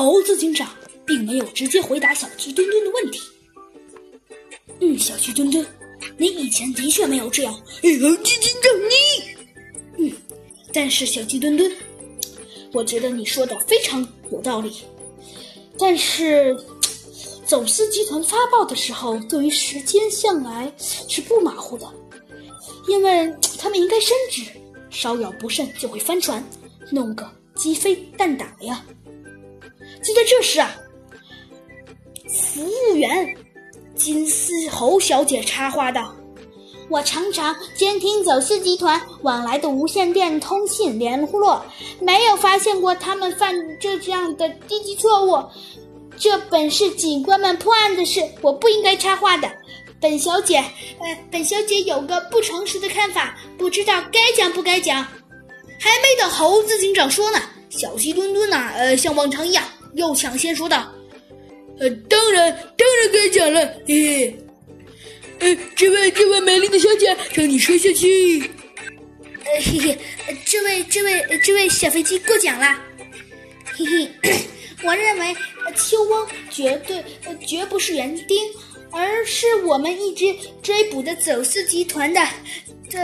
猴子警长并没有直接回答小鸡墩墩的问题。嗯，小鸡墩墩，你以前的确没有这样。猴子警长，你……嗯，但是小鸡墩墩，我觉得你说的非常有道理。但是，走私集团发报的时候，对于时间向来是不马虎的，因为他们应该深知，稍有不慎就会翻船，弄个鸡飞蛋打呀。就在这时啊，服务员。金丝猴小姐插话道：“我常常监听走私集团往来的无线电通信联络，没有发现过他们犯这样的低级错误。这本是警官们破案的事，我不应该插话的。本小姐，呃，本小姐有个不诚实的看法，不知道该讲不该讲。”还没等猴子警长说呢，小鸡墩墩呐，呃，像往常一样又抢先说道。呃，当然，当然该讲了，嘿嘿。呃，这位，这位美丽的小姐，让你说下去。呃，嘿嘿，这位，这位，这位小飞机过奖了。嘿嘿，我认为秋翁绝对绝不是园丁，而是我们一直追捕的走私集团的这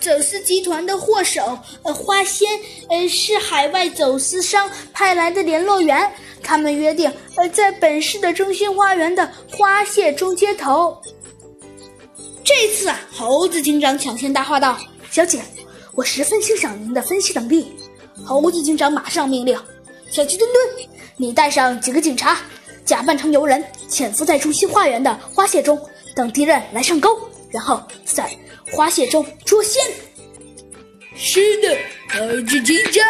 走私集团的祸首。呃，花仙，呃，是海外走私商派来的联络员。他们约定，呃，在本市的中心花园的花谢中接头。这次啊，猴子警长抢先搭话道：“小姐，我十分欣赏您的分析能力。”猴子警长马上命令：“小鸡墩墩，你带上几个警察，假扮成游人，潜伏在中心花园的花谢中，等敌人来上钩，然后在花谢中捉仙。”是的，猴子警长。